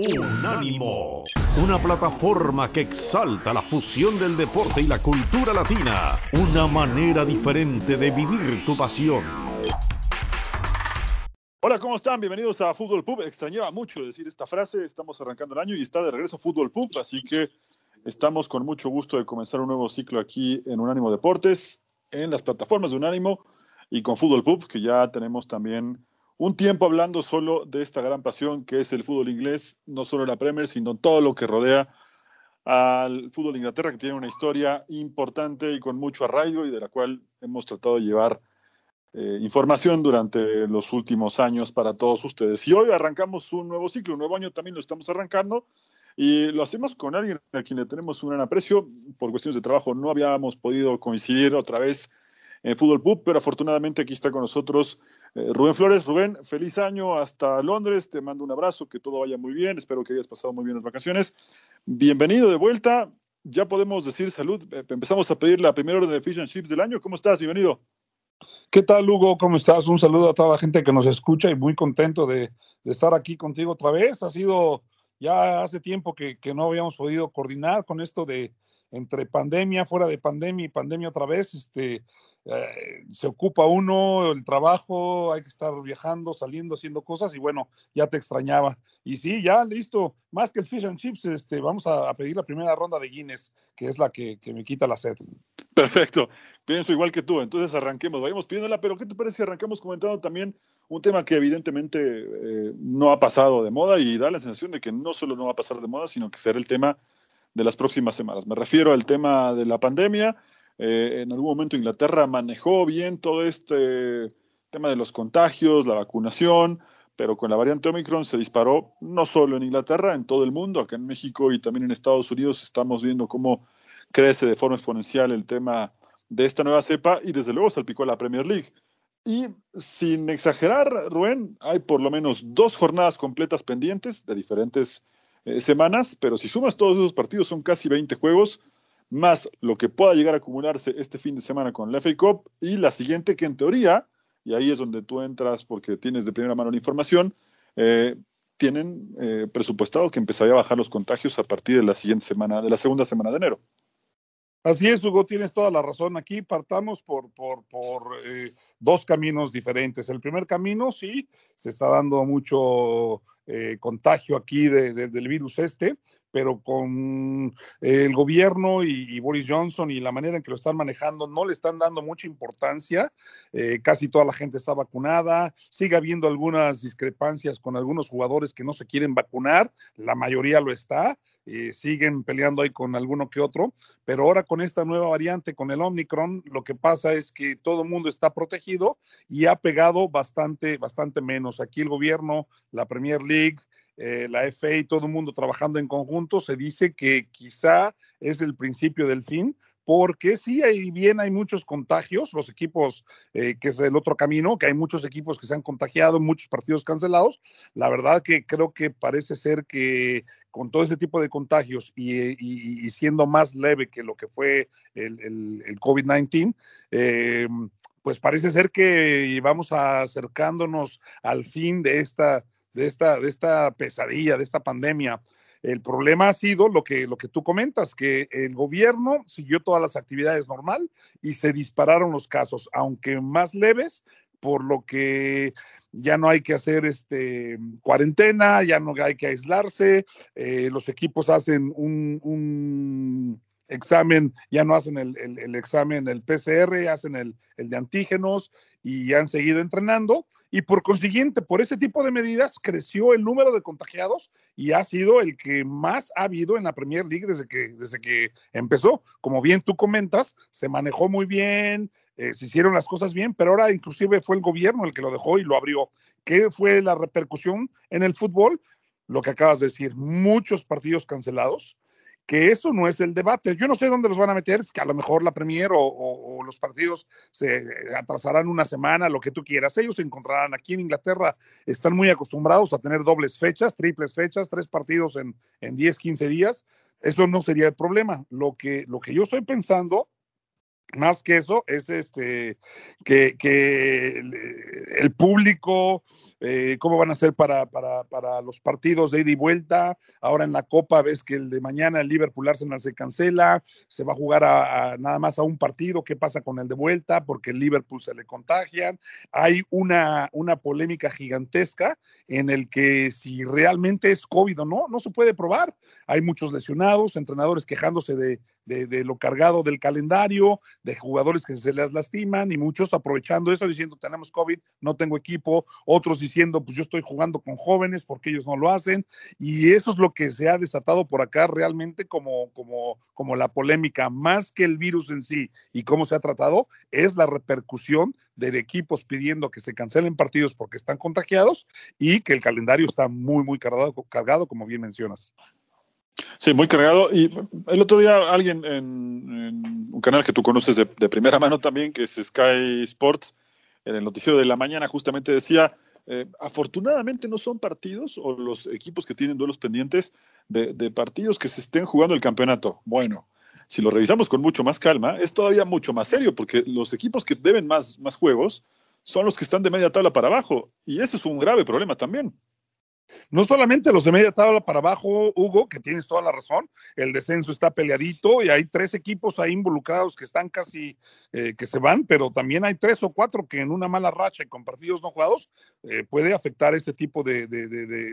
Unánimo, una plataforma que exalta la fusión del deporte y la cultura latina, una manera diferente de vivir tu pasión. Hola, ¿cómo están? Bienvenidos a Fútbol Pub. Extrañaba mucho decir esta frase, estamos arrancando el año y está de regreso Fútbol Pub, así que estamos con mucho gusto de comenzar un nuevo ciclo aquí en Unánimo Deportes, en las plataformas de Unánimo y con Fútbol Pub, que ya tenemos también un tiempo hablando solo de esta gran pasión que es el fútbol inglés, no solo la Premier, sino todo lo que rodea al fútbol de Inglaterra, que tiene una historia importante y con mucho arraigo y de la cual hemos tratado de llevar eh, información durante los últimos años para todos ustedes. Y hoy arrancamos un nuevo ciclo, un nuevo año también lo estamos arrancando y lo hacemos con alguien a quien le tenemos un gran aprecio. Por cuestiones de trabajo no habíamos podido coincidir otra vez en Fútbol Pub, pero afortunadamente aquí está con nosotros Rubén Flores. Rubén, feliz año hasta Londres, te mando un abrazo, que todo vaya muy bien, espero que hayas pasado muy bien las vacaciones. Bienvenido de vuelta, ya podemos decir salud, eh, empezamos a pedir la primera orden de Fish and Chips del año, ¿cómo estás? Bienvenido. ¿Qué tal, Hugo? ¿Cómo estás? Un saludo a toda la gente que nos escucha y muy contento de, de estar aquí contigo otra vez. Ha sido ya hace tiempo que, que no habíamos podido coordinar con esto de entre pandemia, fuera de pandemia y pandemia otra vez, este, eh, se ocupa uno, el trabajo, hay que estar viajando, saliendo, haciendo cosas y bueno, ya te extrañaba. Y sí, ya listo, más que el fish and chips, este, vamos a, pedir la primera ronda de Guinness, que es la que, me quita la sed. Perfecto, pienso igual que tú, entonces arranquemos, vayamos pidiéndola, pero ¿qué te parece si arrancamos comentando también un tema que evidentemente eh, no ha pasado de moda y da la sensación de que no solo no va a pasar de moda, sino que será el tema de las próximas semanas. Me refiero al tema de la pandemia eh, en algún momento Inglaterra manejó bien todo este tema de los contagios, la vacunación, pero con la variante Omicron se disparó no solo en Inglaterra, en todo el mundo, acá en México y también en Estados Unidos estamos viendo cómo crece de forma exponencial el tema de esta nueva cepa y desde luego salpicó la Premier League. Y sin exagerar, Rubén, hay por lo menos dos jornadas completas pendientes de diferentes eh, semanas, pero si sumas todos esos partidos son casi 20 juegos más lo que pueda llegar a acumularse este fin de semana con la FA Cup y la siguiente que en teoría, y ahí es donde tú entras porque tienes de primera mano la información, eh, tienen eh, presupuestado que empezaría a bajar los contagios a partir de la siguiente semana, de la segunda semana de enero. Así es, Hugo, tienes toda la razón. Aquí partamos por, por, por dos caminos diferentes. El primer camino, sí, se está dando mucho contagio aquí del virus este, pero con el gobierno y, Boris Johnson y la manera en que lo están manejando, no le están dando mucha importancia. Eh, casi toda la gente está vacunada. Sigue habiendo algunas discrepancias con algunos jugadores que no se quieren vacunar. La mayoría lo está. Eh, siguen peleando ahí con alguno que otro. Pero ahora con esta nueva variante, con el Omicron, lo que pasa es que todo el mundo está protegido y ha pegado bastante, bastante menos. Aquí el gobierno, la Premier League, eh, la FA y todo el mundo trabajando en conjunto, se dice que quizá es el principio del fin, porque sí, ahí bien hay muchos contagios, los equipos, eh, que es el otro camino, que hay muchos equipos que se han contagiado, muchos partidos cancelados. La verdad que creo que parece ser que con todo ese tipo de contagios y, siendo más leve que lo que fue el, el, COVID-19, eh, pues parece ser que vamos acercándonos al fin de esta de esta, de esta pesadilla, de esta pandemia. El problema ha sido lo que, lo que tú comentas, que el gobierno siguió todas las actividades normal y se dispararon los casos, aunque más leves, por lo que ya no hay que hacer este cuarentena, ya no hay que aislarse, eh, los equipos hacen un examen, ya no hacen el, el, examen, el PCR, hacen el, el, de antígenos y han seguido entrenando. Y por consiguiente, por ese tipo de medidas, creció el número de contagiados y ha sido el que más ha habido en la Premier League desde que, desde que empezó. Como bien tú comentas, se manejó muy bien, eh, se hicieron las cosas bien, pero ahora inclusive fue el gobierno el que lo dejó y lo abrió. ¿Qué fue la repercusión en el fútbol? Lo que acabas de decir, muchos partidos cancelados que eso no es el debate. Yo no sé dónde los van a meter, que a lo mejor la Premier o, los partidos se atrasarán una semana, lo que tú quieras. Ellos se encontrarán aquí en Inglaterra, están muy acostumbrados a tener dobles fechas, triples fechas, tres partidos en, en 10, 15 días. Eso no sería el problema. Lo que, lo que yo estoy pensando más que eso, es este que, el, público, eh, cómo van a ser para, para, para, los partidos de ida y vuelta. Ahora en la Copa ves que el de mañana el Liverpool Arsenal se cancela, se va a jugar a, nada más a un partido. ¿Qué pasa con el de vuelta? Porque el Liverpool se le contagian. Hay una, una polémica gigantesca en el que si realmente es COVID o no, no se puede probar. Hay muchos lesionados, entrenadores quejándose de, de, lo cargado del calendario, de jugadores que se les lastiman y muchos aprovechando eso diciendo tenemos COVID, no tengo equipo, otros diciendo pues yo estoy jugando con jóvenes porque ellos no lo hacen y eso es lo que se ha desatado por acá realmente como, como, como la polémica, más que el virus en sí y cómo se ha tratado, es la repercusión de equipos pidiendo que se cancelen partidos porque están contagiados y que el calendario está muy, muy cargado, cargado como bien mencionas. Sí, muy cargado. Y el otro día alguien en, un canal que tú conoces de, primera mano también, que es Sky Sports, en el noticiero de la mañana justamente decía, eh, afortunadamente no son partidos o los equipos que tienen duelos pendientes de, de, partidos que se estén jugando el campeonato. Bueno, si lo revisamos con mucho más calma, es todavía mucho más serio porque los equipos que deben más, más juegos son los que están de media tabla para abajo y eso es un grave problema también. No solamente los de media tabla para abajo, Hugo, que tienes toda la razón, el descenso está peleadito y hay tres equipos ahí involucrados que están casi eh, que se van, pero también hay tres o cuatro que en una mala racha y con partidos no jugados eh, puede afectar ese tipo de,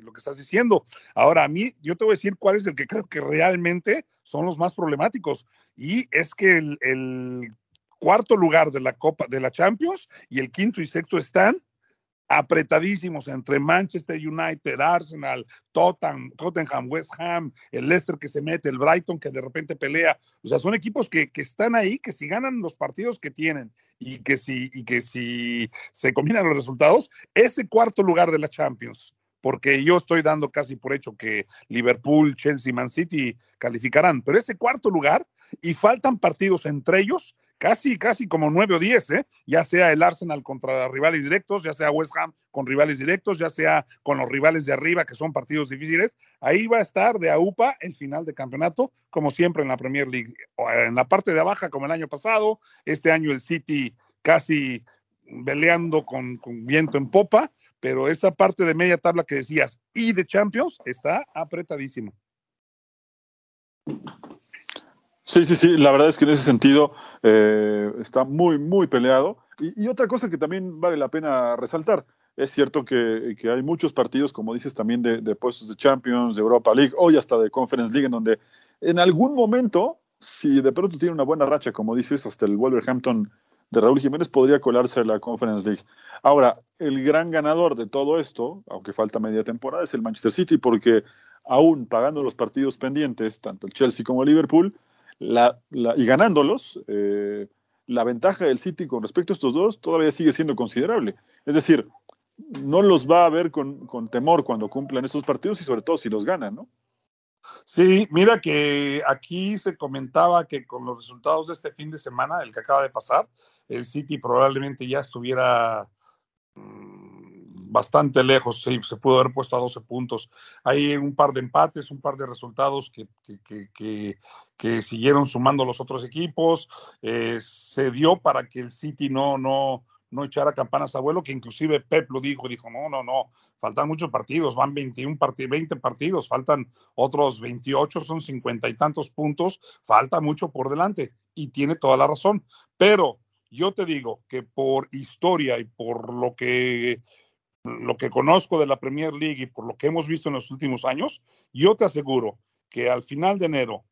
lo que estás diciendo. Ahora, a mí, yo te voy a decir cuál es el que creo que realmente son los más problemáticos y es que el, el cuarto lugar de la Copa de la Champions y el quinto y sexto están apretadísimos entre Manchester United, Arsenal, Tottenham, West Ham, el Leicester que se mete, el Brighton que de repente pelea. O sea, son equipos que, que están ahí, que si ganan los partidos que tienen y que si, y que si se combinan los resultados, ese cuarto lugar de la Champions, porque yo estoy dando casi por hecho que Liverpool, Chelsea, Man City calificarán, pero ese cuarto lugar y faltan partidos entre ellos casi, casi como nueve o diez, ¿eh? ya sea el Arsenal contra rivales directos, ya sea West Ham con rivales directos, ya sea con los rivales de arriba, que son partidos difíciles, ahí va a estar de AUPA el final de campeonato, como siempre en la Premier League. En la parte de abajo, como el año pasado, este año el City casi peleando con, con viento en popa, pero esa parte de media tabla que decías y de Champions está apretadísimo. Sí, sí, sí, la verdad es que en ese sentido eh, está muy, muy peleado. Y, otra cosa que también vale la pena resaltar, es cierto que, hay muchos partidos, como dices, también de, puestos de Champions, de Europa League, hoy hasta de Conference League, en donde en algún momento, si de pronto tiene una buena racha, como dices, hasta el Wolverhampton de Raúl Jiménez podría colarse la Conference League. Ahora, el gran ganador de todo esto, aunque falta media temporada, es el Manchester City, porque aún pagando los partidos pendientes, tanto el Chelsea como el Liverpool, la, y ganándolos, eh, la ventaja del City con respecto a estos dos todavía sigue siendo considerable. Es decir, no los va a ver con, con temor cuando cumplan estos partidos y sobre todo si los ganan, ¿no? Sí, mira que aquí se comentaba que con los resultados de este fin de semana, el que acaba de pasar, el City probablemente ya estuviera mm, bastante lejos, sí, se pudo haber puesto a 12 puntos. Hay un par de empates, un par de resultados que, que, que, siguieron sumando los otros equipos. Eh, se dio para que el City no, no, no echara campanas a vuelo, que inclusive Pep lo dijo, dijo, no, no, no, faltan muchos partidos, van 21 partidos, 20 partidos, faltan otros 28, son 50 y tantos puntos, falta mucho por delante, y tiene toda la razón, pero yo te digo que por historia y por lo que lo que conozco de la Premier League y por lo que hemos visto en los últimos años, yo te aseguro que al final de enero,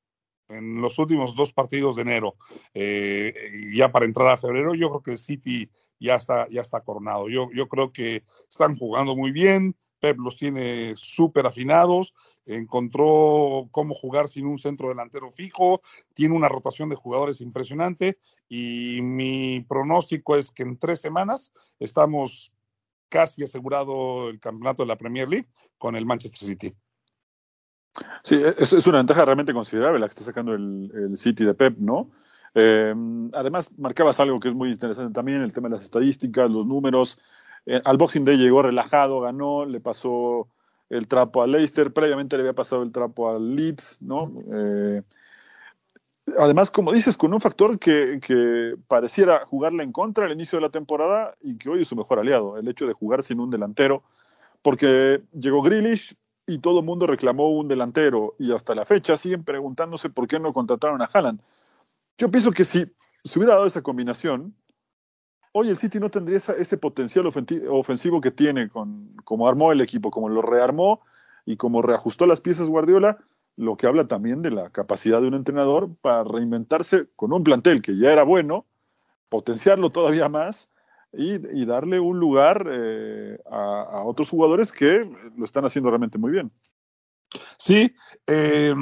en los últimos dos partidos de enero, eh, ya para entrar a febrero, yo creo que el City ya está, ya está coronado. Yo, yo creo que están jugando muy bien, Pep los tiene súper afinados, encontró cómo jugar sin un centro delantero fijo, tiene una rotación de jugadores impresionante y mi pronóstico es que en tres semanas estamos casi asegurado el campeonato de la Premier League con el Manchester City. Sí, es, es una ventaja realmente considerable la que está sacando el, el City de Pep, ¿no? Eh, además, marcabas algo que es muy interesante también, el tema de las estadísticas, los números. Eh, al Boxing Day llegó relajado, ganó, le pasó el trapo a Leicester, previamente le había pasado el trapo al Leeds, ¿no? Eh, Además, como dices, con un factor que, que, pareciera jugarle en contra al inicio de la temporada y que hoy es su mejor aliado, el hecho de jugar sin un delantero, porque llegó Grealish y todo el mundo reclamó un delantero y hasta la fecha siguen preguntándose por qué no contrataron a Haaland. Yo pienso que si se hubiera dado esa combinación, hoy el City no tendría ese potencial ofensivo que tiene con como armó el equipo, como lo rearmó y como reajustó las piezas Guardiola, lo que habla también de la capacidad de un entrenador para reinventarse con un plantel que ya era bueno, potenciarlo todavía más y, darle un lugar eh, a, otros jugadores que lo están haciendo realmente muy bien. Sí, eh,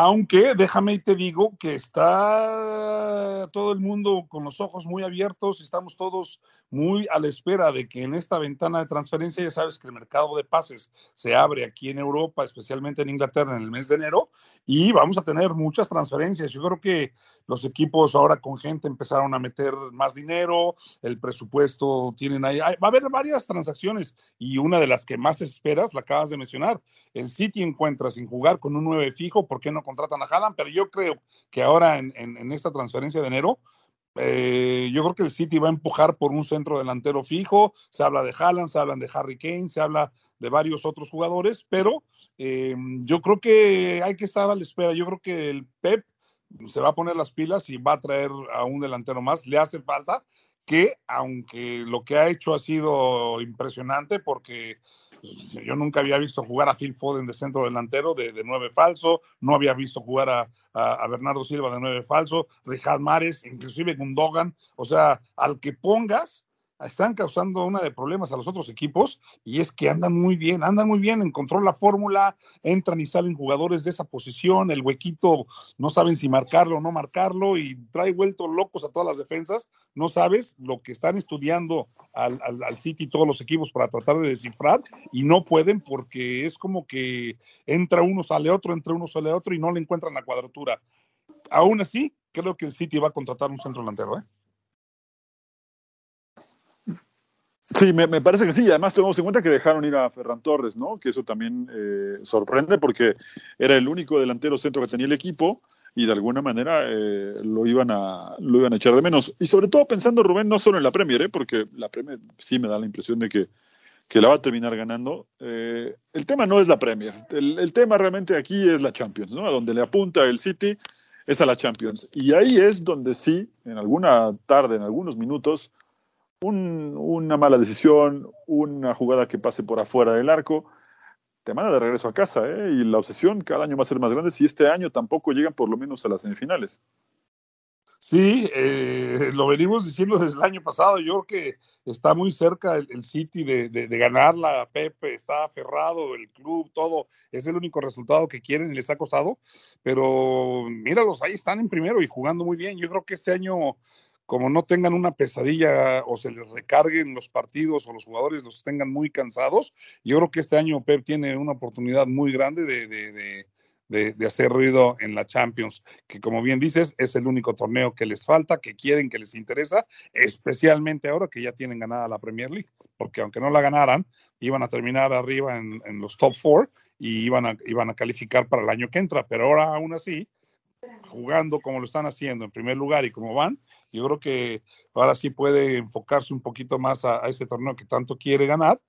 aunque déjame y te digo que está todo el mundo con los ojos muy abiertos, estamos todos muy a la espera de que en esta ventana de transferencia, ya sabes que el mercado de pases se abre aquí en Europa, especialmente en Inglaterra en el mes de enero, y vamos a tener muchas transferencias. Yo creo que los equipos ahora con gente empezaron a meter más dinero, el presupuesto tienen ahí, va a haber varias transacciones y una de las que más esperas, la acabas de mencionar, el City encuentra sin jugar con un 9 fijo, ¿por qué no contratan a Haaland? Pero yo creo que ahora en, esta transferencia de enero, eh, yo creo que el City va a empujar por un centro delantero fijo. Se habla de Haaland, se habla de Harry Kane, se habla de varios otros jugadores, pero eh, yo creo que hay que estar a la espera. Yo creo que el Pep se va a poner las pilas y va a traer a un delantero más. Le hace falta que, aunque lo que ha hecho ha sido impresionante, porque yo nunca había visto jugar a Phil Foden de centro delantero, de, nueve falso, no había visto jugar a, a, Bernardo Silva de nueve falso, Richard Mares, inclusive Gundogan, o sea, al que pongas, están causando una de problemas a los otros equipos y es que andan muy bien, andan muy bien, encontró la fórmula, entran y salen jugadores de esa posición, el huequito no saben si marcarlo o no marcarlo y trae vuelto locos a todas las defensas, no sabes lo que están estudiando al, al, al City todos los equipos para tratar de descifrar y no pueden porque es como que entra uno, sale otro, entra uno, sale otro y no le encuentran la cuadratura. Aún así, creo que el City va a contratar un centro delantero, ¿eh? Sí, me, parece que sí. Y además tenemos en cuenta que dejaron ir a Ferran Torres, ¿no? Que eso también eh, sorprende porque era el único delantero centro que tenía el equipo y de alguna manera eh, lo, iban a, lo iban a echar de menos. Y sobre todo pensando, Rubén, no solo en la Premier, ¿eh? porque la Premier sí me da la impresión de que, que la va a terminar ganando. Eh, el tema no es la Premier. El, el, tema realmente aquí es la Champions, ¿no? A donde le apunta el City es a la Champions. Y ahí es donde sí, en alguna tarde, en algunos minutos, un, una mala decisión, una jugada que pase por afuera del arco, te manda de regreso a casa, ¿eh? y la obsesión cada año va a ser más grande si este año tampoco llegan por lo menos a las semifinales. Sí, eh, lo venimos diciendo desde el año pasado. Yo creo que está muy cerca el, City de, de, de, ganarla. Pepe está aferrado, el club, todo. Es el único resultado que quieren y les ha costado. Pero míralos, ahí están en primero y jugando muy bien. Yo creo que este año como no tengan una pesadilla o se les recarguen los partidos o los jugadores los tengan muy cansados, yo creo que este año Pep tiene una oportunidad muy grande de, de, de, de, hacer ruido en la Champions, que como bien dices, es el único torneo que les falta, que quieren, que les interesa, especialmente ahora que ya tienen ganada la Premier League, porque aunque no la ganaran, iban a terminar arriba en, en los top four y iban a, iban a calificar para el año que entra, pero ahora aún así, jugando como lo están haciendo en primer lugar y como van, yo creo que ahora sí puede enfocarse un poquito más a, ese torneo que tanto quiere ganar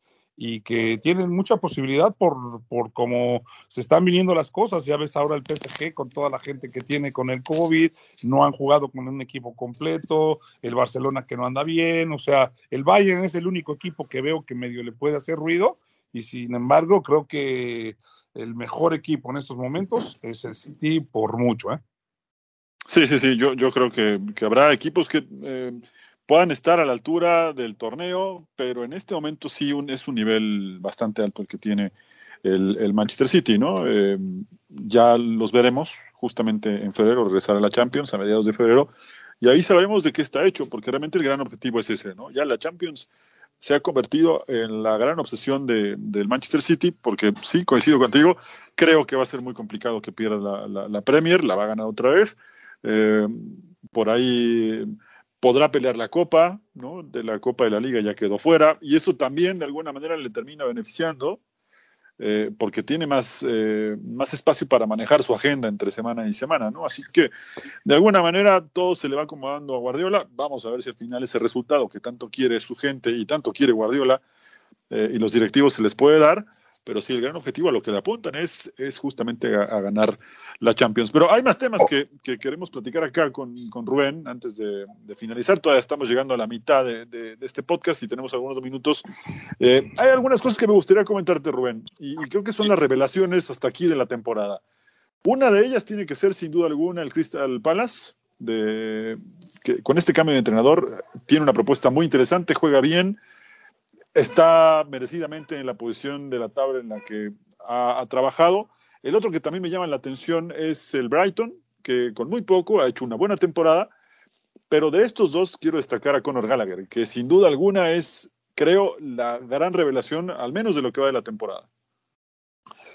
y que tienen mucha posibilidad por, por cómo se están viniendo las cosas. Ya ves ahora el PSG con toda la gente que tiene con el COVID, no han jugado con un equipo completo, el Barcelona que no anda bien, o sea, el Bayern es el único equipo que veo que medio le puede hacer ruido y sin embargo creo que el mejor equipo en estos momentos es el City por mucho, ¿eh? Sí, sí, sí, yo, yo creo que, habrá equipos que eh, puedan estar a la altura del torneo, pero en este momento sí un, es un nivel bastante alto el que tiene el, el Manchester City, ¿no? Eh, ya los veremos justamente en febrero, regresar a la Champions a mediados de febrero, y ahí sabremos de qué está hecho, porque realmente el gran objetivo es ese, ¿no? Ya la Champions se ha convertido en la gran obsesión de, del Manchester City, porque sí, coincido contigo, creo que va a ser muy complicado que pierda la Premier, la va a ganar otra vez, eh, por ahí podrá pelear la Copa, ¿no? De la Copa de la Liga ya quedó fuera, y eso también de alguna manera le termina beneficiando. eh, porque tiene más, eh, más espacio para manejar su agenda entre semana y semana, ¿no? Así que, de alguna manera, todo se le va acomodando a Guardiola. Vamos a ver si al final ese resultado que tanto quiere su gente y tanto quiere Guardiola y los directivos se les puede dar pero sí, el gran objetivo a lo que le apuntan es, es justamente a, ganar la Champions. Pero hay más temas que, queremos platicar acá con, Rubén antes de, finalizar. Todavía estamos llegando a la mitad de, este podcast y tenemos algunos minutos. Eh, hay algunas cosas que me gustaría comentarte, Rubén, y, creo que son las revelaciones hasta aquí de la temporada. Una de ellas tiene que ser, sin duda alguna, el Crystal Palace. De, que con este cambio de entrenador tiene una propuesta muy interesante, juega bien, está merecidamente en la posición de la tabla en la que ha, trabajado. El otro que también me llama la atención es el Brighton, que con muy poco ha hecho una buena temporada, pero de estos dos quiero destacar a Conor Gallagher, que sin duda alguna es, creo, la gran revelación, al menos de lo que va de la temporada.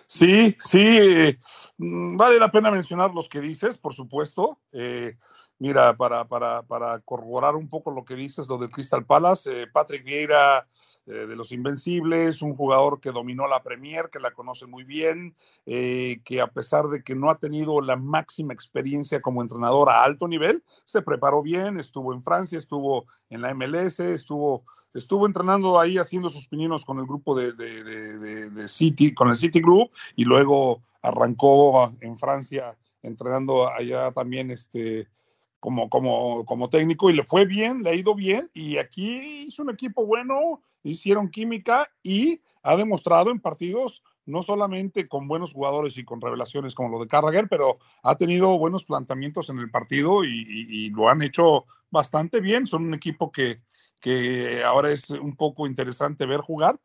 Sí, sí, mm, vale la pena mencionar los que dices, por supuesto. Eh, mira, para, para, para, corroborar un poco lo que dices, lo del Crystal Palace, eh, Patrick Vieira eh, de los Invencibles, un jugador que dominó la Premier, que la conoce muy bien, que a pesar de que no ha tenido la máxima experiencia como entrenador a alto nivel, se preparó bien, estuvo en Francia, estuvo en la MLS, estuvo, estuvo entrenando ahí haciendo sus pininos con el grupo de, de City, con el City Group, y luego arrancó en Francia entrenando allá también este como, como, como técnico y le fue bien, le ha ido bien y aquí hizo un equipo bueno, hicieron química y ha demostrado en partidos no solamente con buenos jugadores y con revelaciones como lo de Carragher, pero ha tenido buenos planteamientos en el partido y, lo han hecho bastante bien. Son un equipo que, que ahora es un poco interesante ver jugar.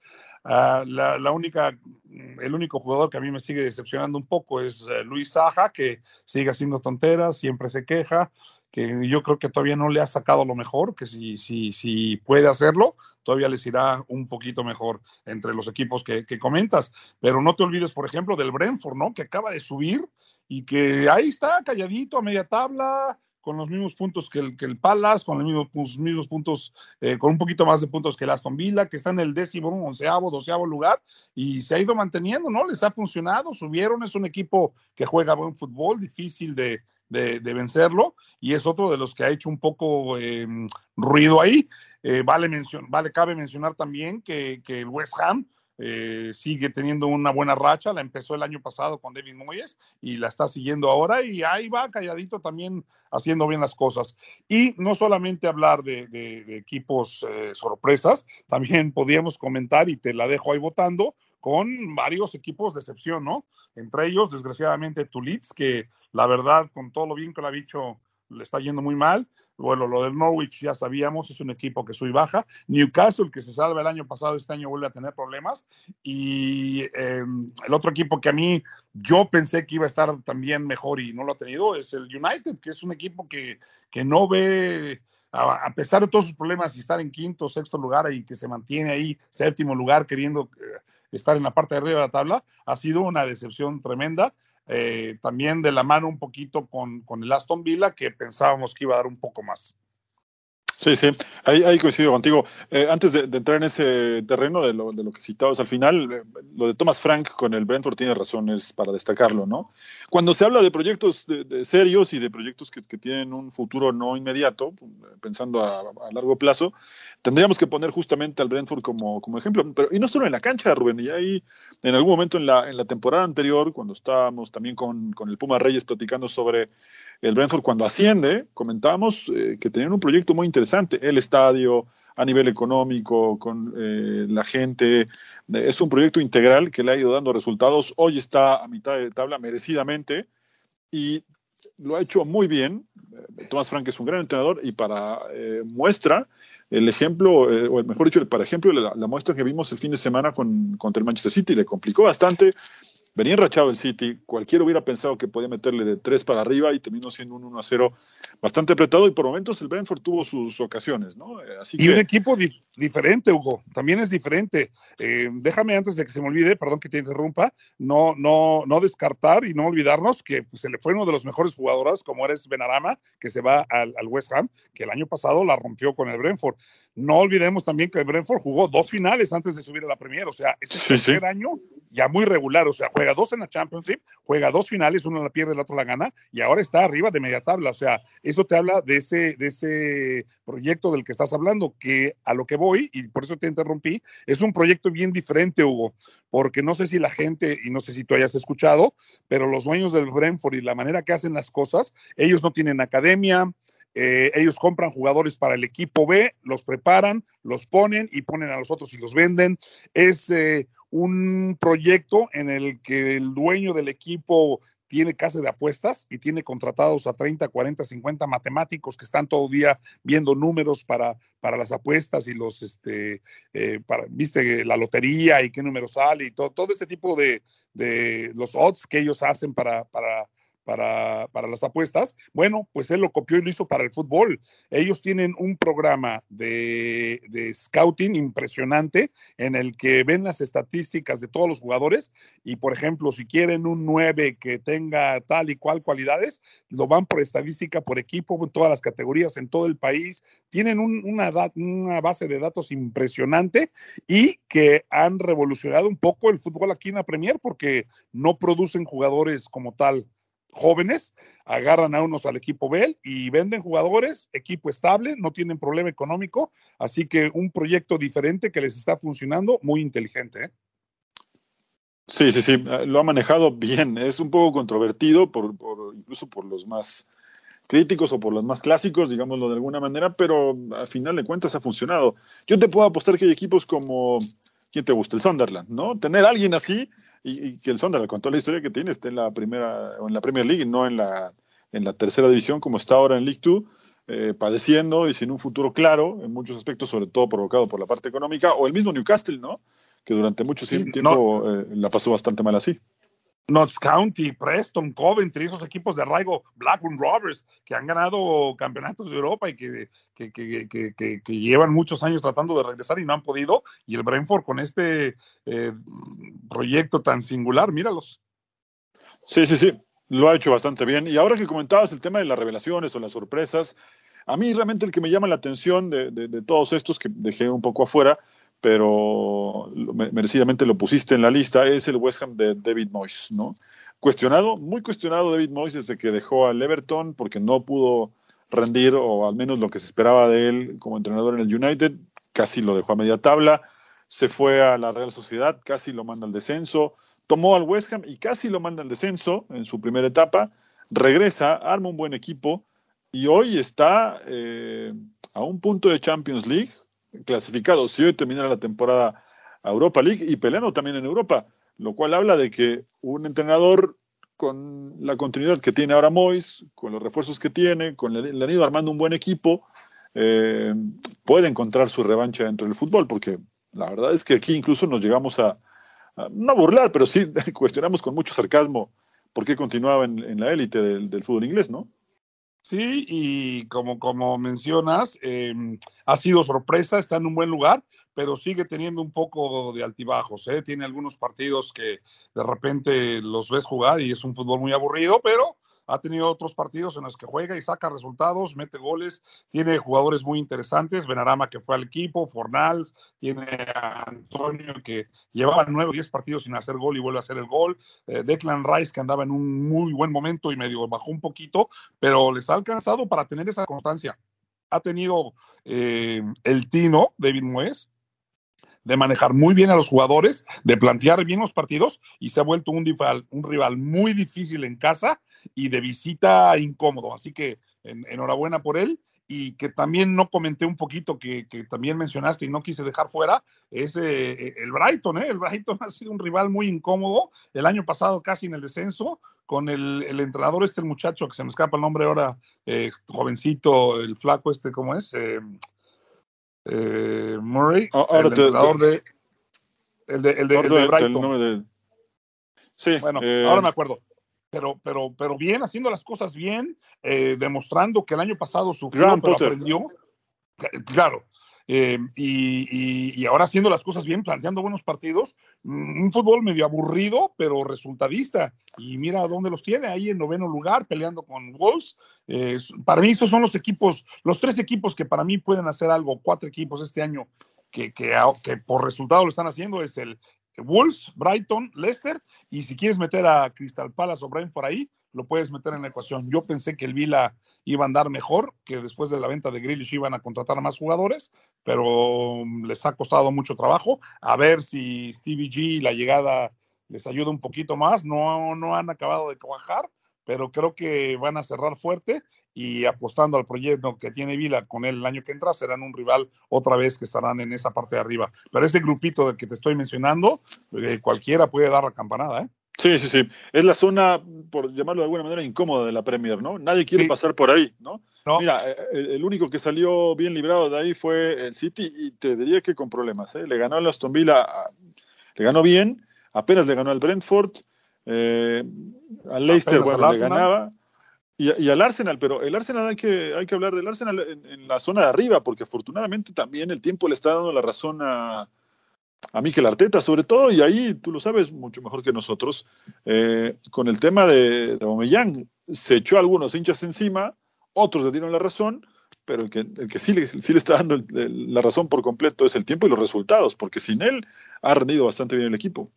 Uh, la, la, única, el único jugador que a mí me sigue decepcionando un poco es uh, Luis Saja, que sigue haciendo tonteras, siempre se queja, que yo creo que todavía no le ha sacado lo mejor, que si, si, si puede hacerlo, todavía les irá un poquito mejor entre los equipos que, que comentas. Pero no te olvides, por ejemplo, del Brentford, ¿no? Que acaba de subir y que ahí está, calladito, a media tabla, con los mismos puntos que el, que el Palace, con los mismos, mismos puntos, eh, con un poquito más de puntos que el Aston Villa, que está en el décimo, onceavo, doceavo lugar, y se ha ido manteniendo, ¿no? Les ha funcionado, subieron, es un equipo que juega buen fútbol, difícil de, de, vencerlo, y es otro de los que ha hecho un poco em, ruido ahí. Eh, vale, mencion vale, cabe mencionar también que, que el West Ham, eh, sigue teniendo una buena racha, la empezó el año pasado con David Moyes y la está siguiendo ahora y ahí va calladito también haciendo bien las cosas. Y no solamente hablar de, equipos eh, sorpresas, también podíamos comentar y te la dejo ahí votando con varios equipos de excepción, ¿no? Entre ellos, desgraciadamente, Tulitz, que la verdad, con todo lo bien que lo ha dicho, le está yendo muy mal. Bueno, lo del Norwich ya sabíamos, es un equipo que sube baja. Newcastle, que se salva el año pasado, este año vuelve a tener problemas. Y em, el otro equipo que a mí yo pensé que iba a estar también mejor y no lo ha tenido es el United, que es un equipo que, que no ve, a, pesar de todos sus problemas y estar en quinto, sexto lugar y que se mantiene ahí séptimo lugar queriendo eh, estar en la parte de arriba de la tabla, ha sido una decepción tremenda. Eh, también de la mano un poquito con, con el Aston Villa, que pensábamos que iba a dar un poco más. Sí, sí, ahí, ahí coincido contigo. Eh, antes de, entrar en ese terreno de lo, de lo que citabas al final, eh, lo de Thomas Frank con el Brentford tiene razones para destacarlo, ¿no? Cuando se habla de proyectos de, serios y de proyectos que, tienen un futuro no inmediato, pensando a, largo plazo, tendríamos que poner justamente al Brentford como, ejemplo. Pero, y no solo en la cancha, Rubén, y ahí en algún momento en la, en la temporada anterior, cuando estábamos también con, el Puma Reyes platicando sobre el Brentford cuando asciende, comentábamos eh, que tenían un proyecto muy el estadio a nivel económico, con eh, la gente, es un proyecto integral que le ha ido dando resultados, hoy está a mitad de tabla merecidamente y lo ha hecho muy bien, Tomás Frank es un gran entrenador y para eh, muestra, el ejemplo, o mejor dicho, para ejemplo, la, muestra que vimos el fin de semana con, contra el Manchester City, le complicó bastante, venía enrachado el City, cualquiera hubiera pensado que podía meterle de tres para arriba y terminó siendo un 1 a 0 bastante apretado y por momentos el Brentford tuvo sus ocasiones, ¿no? Eh, así y un equipo diferente, Hugo, también es diferente. Eh, déjame antes de que se me olvide, perdón que te interrumpa, no, no, no descartar y no olvidarnos que pues, se le fue uno de los mejores jugadores, como eres Benarama, que se va al, al West Ham, que el año pasado la rompió con el Brentford. No olvidemos también que el Brentford jugó dos finales antes de subir a la Premier, o sea, ese es el tercer año ya muy regular, o sea, juega dos en la Championship, juega dos finales, uno la pierde, el otro la gana, y ahora está arriba de media tabla, o sea, eso te habla de ese, de ese proyecto del que estás hablando, que a lo que voy, y por eso te interrumpí, es un proyecto bien diferente, Hugo, porque no sé si la gente, y no sé si tú hayas escuchado, pero los dueños del Brentford y la manera que hacen las cosas, ellos no tienen academia, eh, ellos compran jugadores para el equipo B, los preparan, los ponen y ponen a los otros y los venden. Es eh, un proyecto en el que el dueño del equipo tiene casa de apuestas y tiene contratados a 30, 40, 50 matemáticos que están todo día viendo números para, para las apuestas y los, este, eh, para, viste, la lotería y qué número sale y todo, todo ese tipo de, de los odds que ellos hacen para, para para, para, las apuestas. Bueno, pues él lo copió y lo hizo para el fútbol. Ellos tienen un programa de, de, scouting impresionante en el que ven las estadísticas de todos los jugadores y, por ejemplo, si quieren un 9 que tenga tal y cual cualidades, lo van por estadística, por equipo, en todas las categorías, en todo el país. Tienen una, una base de datos impresionante y que han revolucionado un poco el fútbol aquí en la Premier porque no producen jugadores como tal jóvenes, agarran a unos al equipo B y venden jugadores, equipo estable, no tienen problema económico, así que un proyecto diferente que les está funcionando, muy inteligente. ¿eh? Sí, sí, sí, lo ha manejado bien, es un poco controvertido, por, incluso por los más críticos o por los más clásicos, digámoslo de alguna manera, pero al final de cuentas ha funcionado. Yo te puedo apostar que hay equipos como, ¿quién te gusta? El Sunderland, ¿no? Tener a alguien así y, que el Sunderland, con toda la historia que tiene, esté en la primera o en la Premier League y no en la, en la tercera división como está ahora en League Two, eh, padeciendo y sin un futuro claro en muchos aspectos, sobre todo provocado por la parte económica, o el mismo Newcastle, ¿no? Que durante mucho tiempo eh, la pasó bastante mal así. Notts County, Preston, Coventry, esos equipos de arraigo, Blackburn Rovers, que han ganado campeonatos de Europa y que, que, que, que, llevan muchos años tratando de regresar y no han podido. Y el Brentford con este eh, proyecto tan singular, míralos. Sí, sí, sí, lo ha hecho bastante bien. Y ahora que comentabas el tema de las revelaciones o las sorpresas, a mí realmente el que me llama la atención de, de, de todos estos que dejé un poco afuera, pero merecidamente lo pusiste en la lista, es el West Ham de David Moyes, ¿no? Cuestionado, muy cuestionado David Moyes desde que dejó al Everton porque no pudo rendir, o al menos lo que se esperaba de él como entrenador en el United, casi lo dejó a media tabla, se fue a la Real Sociedad, casi lo manda al descenso, tomó al West Ham y casi lo manda al descenso en su primera etapa, regresa, arma un buen equipo y hoy está eh, a un punto de Champions League, clasificado si hoy terminara la temporada a Europa League y peleando también en Europa, lo cual habla de que un entrenador con la continuidad que tiene ahora Mois, con los refuerzos que tiene, con le, han ido armando un buen equipo, eh, puede encontrar su revancha dentro del fútbol, porque la verdad es que aquí incluso nos llegamos a, no burlar, pero sí cuestionamos con mucho sarcasmo por qué continuaba en, la élite del fútbol inglés, ¿no? Sí, y como, como mencionas, em, ha sido sorpresa, está en un buen lugar, pero sigue teniendo un poco de altibajos. ¿eh? Tiene algunos partidos que de repente los ves jugar y es un fútbol muy aburrido, pero ha tenido otros partidos en los que juega y saca resultados, mete goles, tiene jugadores muy interesantes, Benarama que fue al equipo, Fornals, tiene a Antonio que llevaba nueve o diez partidos sin hacer gol y vuelve a hacer el gol, eh, Declan Rice que andaba en un muy buen momento y medio bajó un poquito, pero les ha alcanzado para tener esa constancia. Ha tenido eh, el Tino, David Moes, de manejar muy bien a los jugadores, de plantear bien los partidos y se ha vuelto un rival, un rival muy difícil en casa y de visita incómodo. Así que enhorabuena por él y que también no comenté un poquito, que, también mencionaste y no quise dejar fuera, es eh, el Brighton. ¿eh? El Brighton ha sido un rival muy incómodo el año pasado casi en el descenso, con el, entrenador este, el muchacho que se me escapa el nombre ahora, eh, jovencito, el flaco este, ¿cómo es? Eh, Murray, el entrenador de... El de, el de, Brighton. Sí. Bueno, eh, ahora me acuerdo. Pero, pero, pero bien, haciendo las cosas bien, eh, demostrando que el año pasado sufrió, pero Potter. aprendió. Claro. Eh, y, y- y ahora haciendo las cosas bien, planteando buenos partidos, mm, un fútbol medio aburrido, pero resultadista. Y mira dónde los tiene, ahí en noveno lugar, peleando con Wolves. Eh, para mí, estos son los equipos, los tres equipos que para mí pueden hacer algo, cuatro equipos este año que, que, que por resultado lo están haciendo, es el Wolves, Brighton, Leicester, y si quieres meter a Crystal Palace o Brentford ahí, lo puedes meter en la ecuación. Yo pensé que el Vila iba a andar mejor, que después de la venta de Grealish iban a contratar a más jugadores, pero mm, les ha costado mucho trabajo. A ver si Stevie G, la llegada, les ayuda un poquito más. No, no han acabado de cuajar, pero creo que van a cerrar fuerte y apostando al proyecto que tiene Vila con él el año que entra, serán un rival otra vez que estarán en esa parte de arriba. Pero ese grupito del que te estoy mencionando, eh, cualquiera puede dar la campanada, ¿eh? Sí, sí, sí. Es la zona, por llamarlo de alguna manera, incómoda de la Premier, ¿no? Nadie quiere Sí. pasar por ahí, ¿no? No. Mira, eh, el, el único que salió bien librado de ahí fue el City y te diría que con problemas, ¿eh? Le ganó al Aston Villa, le ganó bien, apenas le ganó al Brentford, eh, al Leicester, Apenas bueno, al le ganaba. Y, al Arsenal, pero el Arsenal hay que, hay que hablar del Arsenal en, la zona de arriba, porque afortunadamente también el tiempo le está dando la razón a, a Mikel Arteta, sobre todo, y ahí tú lo sabes mucho mejor que nosotros, eh, con el tema de, de Aubameyang, se echó a algunos hinchas encima, otros le dieron la razón, pero el que, el que sí, sí le está dando el- la razón por completo es el tiempo y los resultados, porque sin él ha rendido bastante bien el equipo.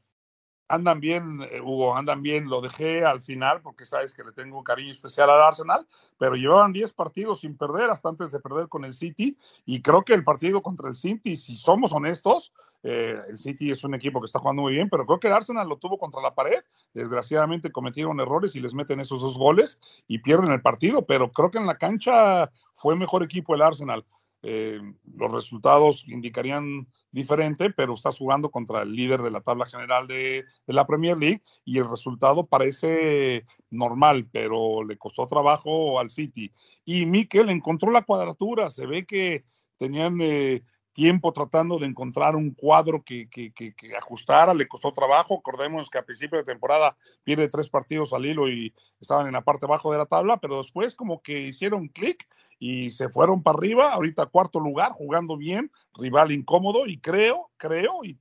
Andan bien, eh, Hugo, andan bien. Lo dejé al final porque sabes que le tengo un cariño especial al Arsenal, pero llevaban 10 partidos sin perder hasta antes de perder con el City. Y creo que el partido contra el City, si somos honestos, eh, el City es un equipo que está jugando muy bien, pero creo que el Arsenal lo tuvo contra la pared. Desgraciadamente cometieron errores y les meten esos dos goles y pierden el partido, pero creo que en la cancha fue mejor equipo el Arsenal. Eh, los resultados indicarían diferente, pero estás jugando contra el líder de la tabla general de, la Premier League y el resultado parece normal, pero le costó trabajo al City. Y Mikel encontró la cuadratura, se ve que tenían eh, tiempo tratando de encontrar un cuadro que, que, que, que, ajustara, le costó trabajo. Acordemos que a principio de temporada pierde tres partidos al hilo y estaban en la parte bajo de la tabla, pero después como que hicieron clic y se fueron para arriba, ahorita cuarto lugar, jugando bien, rival incómodo y creo, creo, y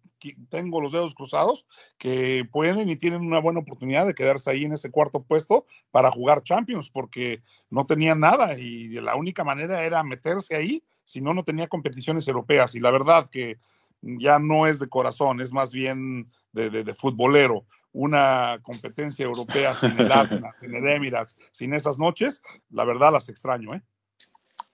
tengo los dedos cruzados, que pueden y tienen una buena oportunidad de quedarse ahí en ese cuarto puesto para jugar Champions, porque no tenían nada y la única manera era meterse ahí, si no, no tenía competiciones europeas y la verdad que ya no es de corazón, es más bien de, de, de futbolero una competencia europea sin el Arsenal, sin el Emirates, sin esas noches, la verdad las extraño, ¿eh?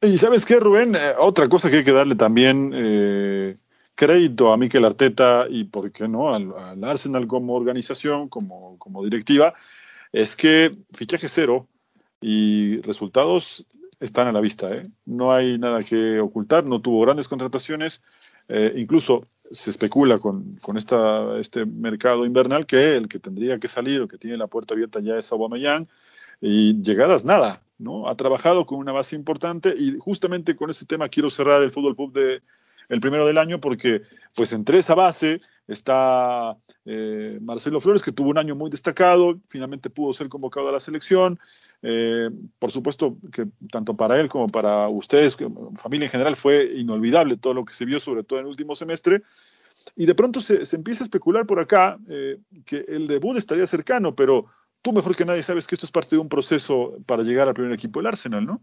Y sabes qué, Rubén, eh, otra cosa que hay que darle también eh, crédito a Mikel Arteta y, ¿por qué no?, al, al Arsenal como organización, como, como, directiva, es que fichaje cero y resultados están a la vista. ¿eh? No hay nada que ocultar, no tuvo grandes contrataciones, eh, incluso se especula con, con esta, este mercado invernal que el que tendría que salir o que tiene la puerta abierta ya es Aubameyang y llegadas nada, ¿no? Ha trabajado con una base importante y justamente con este tema quiero cerrar el Fútbol Pub de el primero del año porque pues entre esa base está eh, Marcelo Flores que tuvo un año muy destacado, finalmente pudo ser convocado a la selección, eh, por supuesto que tanto para él como para ustedes, familia en general, fue inolvidable todo lo que se vio, sobre todo en el último semestre. Y de pronto se, empieza a especular por acá eh, que el debut estaría cercano, pero tú mejor que nadie sabes que esto es parte de un proceso para llegar al primer equipo del Arsenal, ¿no?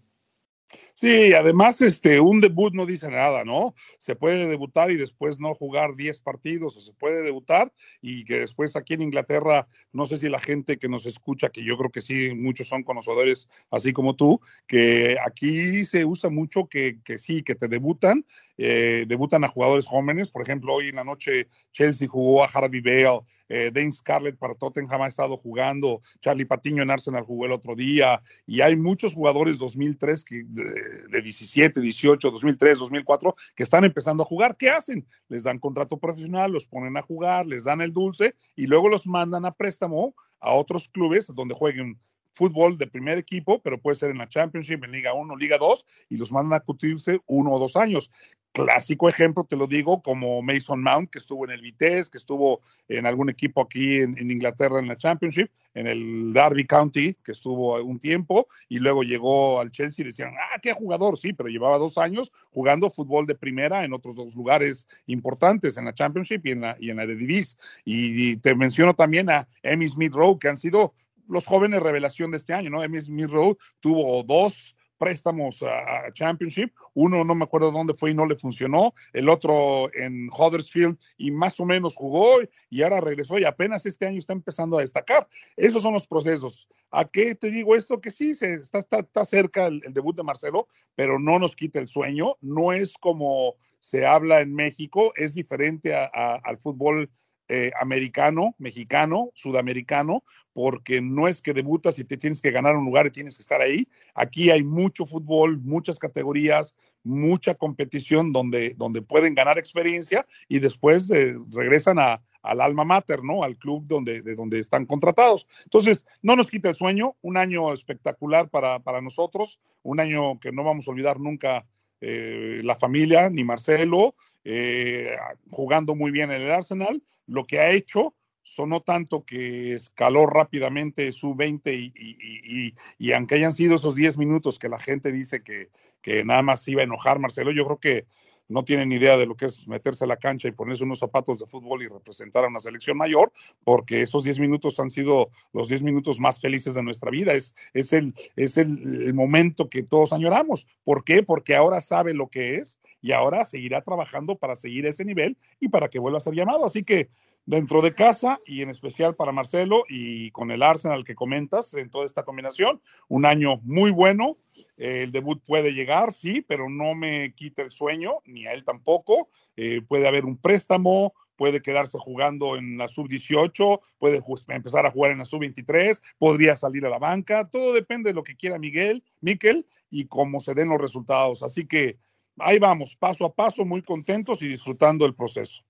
Sí, además, este, un debut no dice nada, ¿no? Se puede debutar y después no jugar 10 partidos, o se puede debutar y que después aquí en Inglaterra, no sé si la gente que nos escucha, que yo creo que sí, muchos son conocedores, así como tú, que aquí se usa mucho que, que sí, que te debutan, eh, debutan a jugadores jóvenes, por ejemplo, hoy en la noche Chelsea jugó a Harvey Bale, eh, Dane Scarlett para Tottenham ha estado jugando, Charlie Patiño en Arsenal jugó el otro día, y hay muchos jugadores 2003 que, de, de, 17, 18, 2003, 2004 que están empezando a jugar. ¿Qué hacen? Les dan contrato profesional, los ponen a jugar, les dan el dulce y luego los mandan a préstamo a otros clubes donde jueguen fútbol de primer equipo, pero puede ser en la Championship, en Liga 1, Liga 2, y los mandan a cutirse uno o dos años. Clásico ejemplo, te lo digo, como Mason Mount, que estuvo en el Vitesse, que estuvo en algún equipo aquí en, Inglaterra en la Championship, en el Derby County, que estuvo un tiempo, y luego llegó al Chelsea y decían, ah, qué jugador, sí, pero llevaba dos años jugando fútbol de primera en otros dos lugares importantes, en la Championship y en la, y en la Eredivisie. Y, y te menciono también a Emmy Smith Rowe, que han sido los jóvenes revelación de este año, ¿no? Emmy Smith Rowe tuvo dos préstamos a, Championship. Uno no me acuerdo dónde fue y no le funcionó. El otro en Huddersfield y más o menos jugó y ahora regresó y apenas este año está empezando a destacar. Esos son los procesos. ¿A qué te digo esto? Que sí, se, está, está, cerca el, debut de Marcelo, pero no nos quita el sueño. No es como se habla en México, es diferente al fútbol eh, americano, mexicano, sudamericano, porque no es que debutas y te tienes que ganar un lugar y tienes que estar ahí. Aquí hay mucho fútbol, muchas categorías, mucha competición donde, donde pueden ganar experiencia y después eh, regresan a, al alma mater, ¿no? Al club donde, de donde están contratados. Entonces, no nos quita el sueño, un año espectacular para, para nosotros, un año que no vamos a olvidar nunca eh, la familia, ni Marcelo, eh, jugando muy bien en el Arsenal. Lo que ha hecho sonó tanto que escaló rápidamente su 20 y, y, aunque hayan sido esos 10 minutos que la gente dice que, que nada más iba a enojar Marcelo, yo creo que no tienen idea de lo que es meterse a la cancha y ponerse unos zapatos de fútbol y representar a una selección mayor, porque esos 10 minutos han sido los 10 minutos más felices de nuestra vida. Es, es, el, es el, momento que todos añoramos. ¿Por qué? Porque ahora sabe lo que es y ahora seguirá trabajando para seguir ese nivel y para que vuelva a ser llamado. Así que dentro de casa y en especial para Marcelo y con el Arsenal que comentas en toda esta combinación. Un año muy bueno. el debut puede llegar, sí, pero no me quita el sueño, ni a él tampoco. Eh, puede haber un préstamo, puede quedarse jugando en la sub-18, puede empezar a jugar en la sub-23, podría salir a la banca. Todo depende de lo que quiera Miguel, Miquel y cómo se den los resultados. Así que ahí vamos, paso a paso, muy contentos y disfrutando el proceso.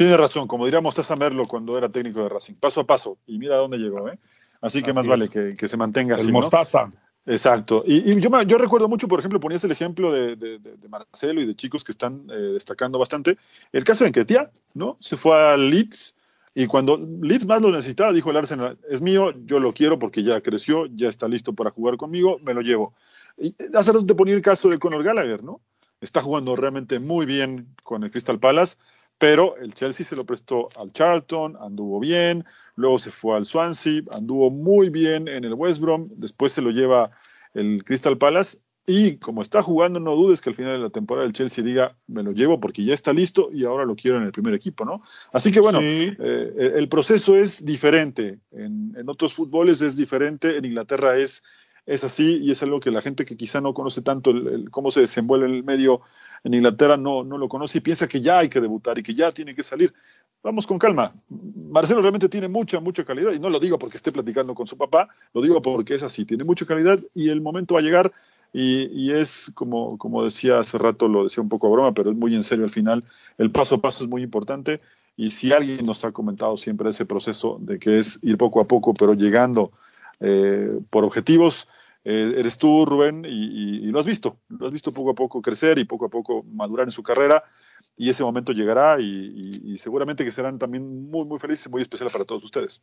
Tiene razón, como diría Mostaza Merlo cuando era técnico de Racing, paso a paso, y mira dónde llegó, ¿eh? Así que más vale que, se mantenga así. El Mostaza. Exacto. Y, yo, yo, recuerdo mucho, por ejemplo, ponías el ejemplo de, Marcelo y de chicos que están eh, destacando bastante. El caso de Enquetia, ¿no? Se fue a Leeds y cuando Leeds más lo necesitaba, dijo el Arsenal, es mío, yo lo quiero porque ya creció, ya está listo para jugar conmigo, me lo llevo. Y hace rato te ponía el caso de Conor Gallagher, ¿no? Está jugando realmente muy bien con el Crystal Palace pero el Chelsea se lo prestó al Charlton, anduvo bien, luego se fue al Swansea, anduvo muy bien en el West Brom, después se lo lleva el Crystal Palace y como está jugando, no dudes que al final de la temporada el Chelsea diga, me lo llevo porque ya está listo y ahora lo quiero en el primer equipo, ¿no? Así que bueno, eh, el proceso es diferente. En, en, otros fútboles es diferente. En Inglaterra es es así y es algo que la gente que quizá no conoce tanto el, cómo se desenvuelve el medio en Inglaterra no, no lo conoce y piensa que ya hay que debutar y que ya tiene que salir. Vamos con calma. Marcelo realmente tiene mucha, mucha calidad y no lo digo porque esté platicando con su papá, lo digo porque es así, tiene mucha calidad y el momento va a llegar y, y, es como, como decía hace rato, lo decía un poco a broma, pero es muy en serio al final, el paso a paso es muy importante y si alguien nos ha comentado siempre ese proceso de que es ir poco a poco, pero llegando eh, por objetivos, eh, eres tú, Rubén, y, lo has visto, lo has visto poco a poco crecer y poco a poco madurar en su carrera, y ese momento llegará y, y seguramente que serán también muy, muy felices, muy especiales para todos ustedes.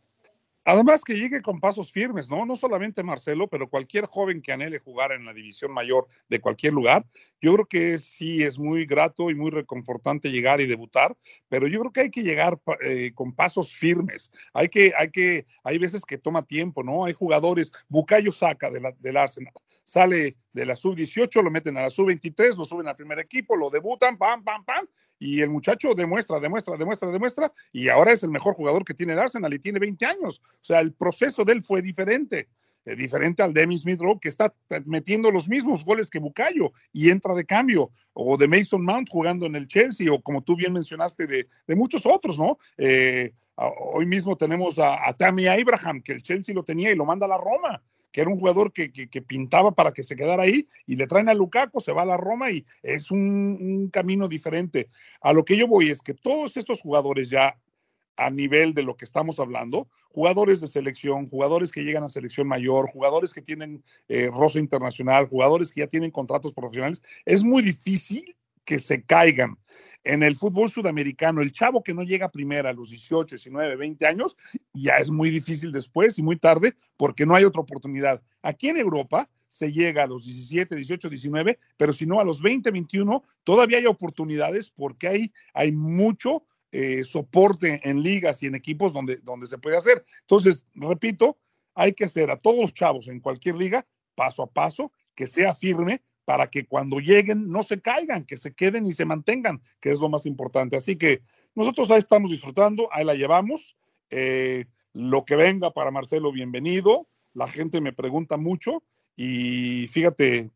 Además que llegue con pasos firmes, ¿no? No solamente Marcelo, pero cualquier joven que anhele jugar en la división mayor de cualquier lugar, yo creo que sí es muy grato y muy reconfortante llegar y debutar, pero yo creo que hay que llegar eh, con pasos firmes. Hay que, hay que, hay veces que toma tiempo, ¿no? Hay jugadores, Bucayo saca del Arsenal, sale de la sub-18, lo meten a la sub-23, lo suben al primer equipo, lo debutan, pam, pam, pam, y el muchacho demuestra, demuestra, demuestra, demuestra, y ahora es el mejor jugador que tiene Arsenal y tiene 20 años. O sea, el proceso de él fue diferente, eh, diferente al de Smith Rowe, que está metiendo los mismos goles que Bucayo y entra de cambio, o de Mason Mount jugando en el Chelsea, o como tú bien mencionaste, de, de muchos otros, ¿no? Eh, hoy mismo tenemos a, a Tammy Abraham, que el Chelsea lo tenía y lo manda a la Roma que era un jugador que, pintaba para que se quedara ahí, y le traen a Lukaku, se va a la Roma y es un, camino diferente. A lo que yo voy es que todos estos jugadores ya a nivel de lo que estamos hablando, jugadores de selección, jugadores que llegan a selección mayor, jugadores que tienen eh, rosa internacional, jugadores que ya tienen contratos profesionales, es muy difícil que se caigan. En el fútbol sudamericano, el chavo que no llega primero a los 18, 19, 20 años, ya es muy difícil después y muy tarde porque no hay otra oportunidad. Aquí en Europa se llega a los 17, 18, 19, pero si no a los 20, 21, todavía hay oportunidades porque hay, hay mucho eh, soporte en ligas y en equipos donde, donde se puede hacer. Entonces, repito, hay que hacer a todos los chavos en cualquier liga paso a paso, que sea firme para que cuando lleguen no se caigan, que se queden y se mantengan, que es lo más importante. Así que nosotros ahí estamos disfrutando, ahí la llevamos. Eh, lo que venga para Marcelo, bienvenido. La gente me pregunta mucho y fíjate,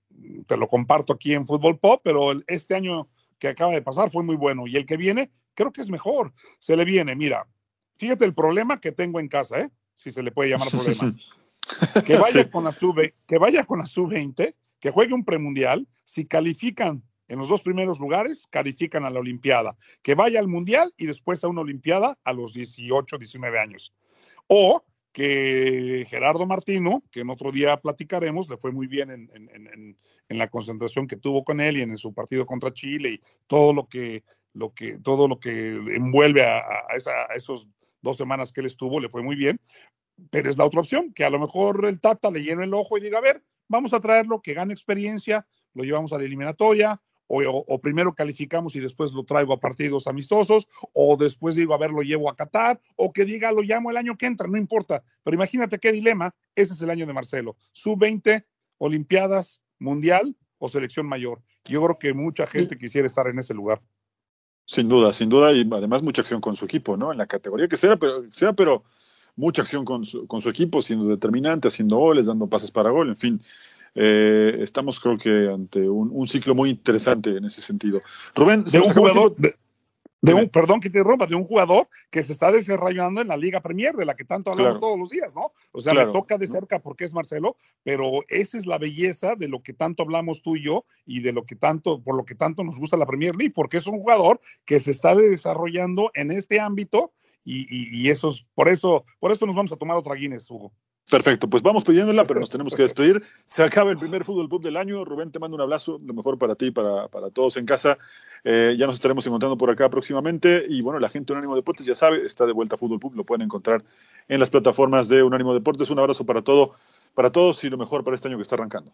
te lo comparto aquí en Fútbol Pop, pero este año que acaba de pasar fue muy bueno y el que viene creo que es mejor. Se le viene, mira, fíjate el problema que tengo en casa, ¿eh? si se le puede llamar problema. Que vaya con la sub que vaya con la sub-20, que juegue un premundial, si califican en los dos primeros lugares, califican a la Olimpiada, que vaya al Mundial y después a una Olimpiada a los 18, 19 años. O que Gerardo Martino, que en otro día platicaremos, le fue muy bien en, en, la concentración que tuvo con él y en su partido contra Chile y todo lo que lo que, todo lo que envuelve a, a, esos dos semanas que él estuvo, le fue muy bien, pero es la otra opción, que a lo mejor el Tata le llena el ojo y diga, a ver, vamos a traerlo, que gane experiencia, lo llevamos a la eliminatoria, o, o, primero calificamos y después lo traigo a partidos amistosos, o después digo, a ver, lo llevo a Qatar, o que diga, lo llamo el año que entra, no importa. Pero imagínate qué dilema, ese es el año de Marcelo. Sub-20, Olimpiadas, Mundial o Selección Mayor. Yo creo que mucha gente quisiera estar en ese lugar. Sin duda, sin duda, y además mucha acción con su equipo, ¿no? En la categoría que sea, pero, sea, pero mucha acción con su, con su equipo, siendo determinante, haciendo goles, dando pases para gol, en fin. Eh, estamos creo que ante un, un, ciclo muy interesante en ese sentido. Rubén, de un jugador, de un, perdón que te rompa, de un jugador que se está desarrollando en la Liga Premier, de la que tanto hablamos todos los días, ¿no? O sea, le toca de cerca porque es Marcelo, pero esa es la belleza de lo que tanto hablamos tú y yo y de lo que tanto, por lo que tanto nos gusta la Premier League, porque es un jugador que se está desarrollando en este ámbito y, y, y eso es, por eso, por eso nos vamos a tomar otra Guinness, Hugo. Perfecto, pues vamos pidiéndola, pero nos tenemos que despedir. Se acaba el primer Fútbol Pub del año. Rubén, te mando un abrazo, lo mejor para ti y para, para todos en casa. Eh, ya nos estaremos encontrando por acá próximamente. Y bueno, la gente de Unánimo Deportes ya sabe, está de vuelta a Fútbol Pub, lo pueden encontrar en las plataformas de Unánimo Deportes. Un abrazo para, todo, para todos y lo mejor para este año que está arrancando.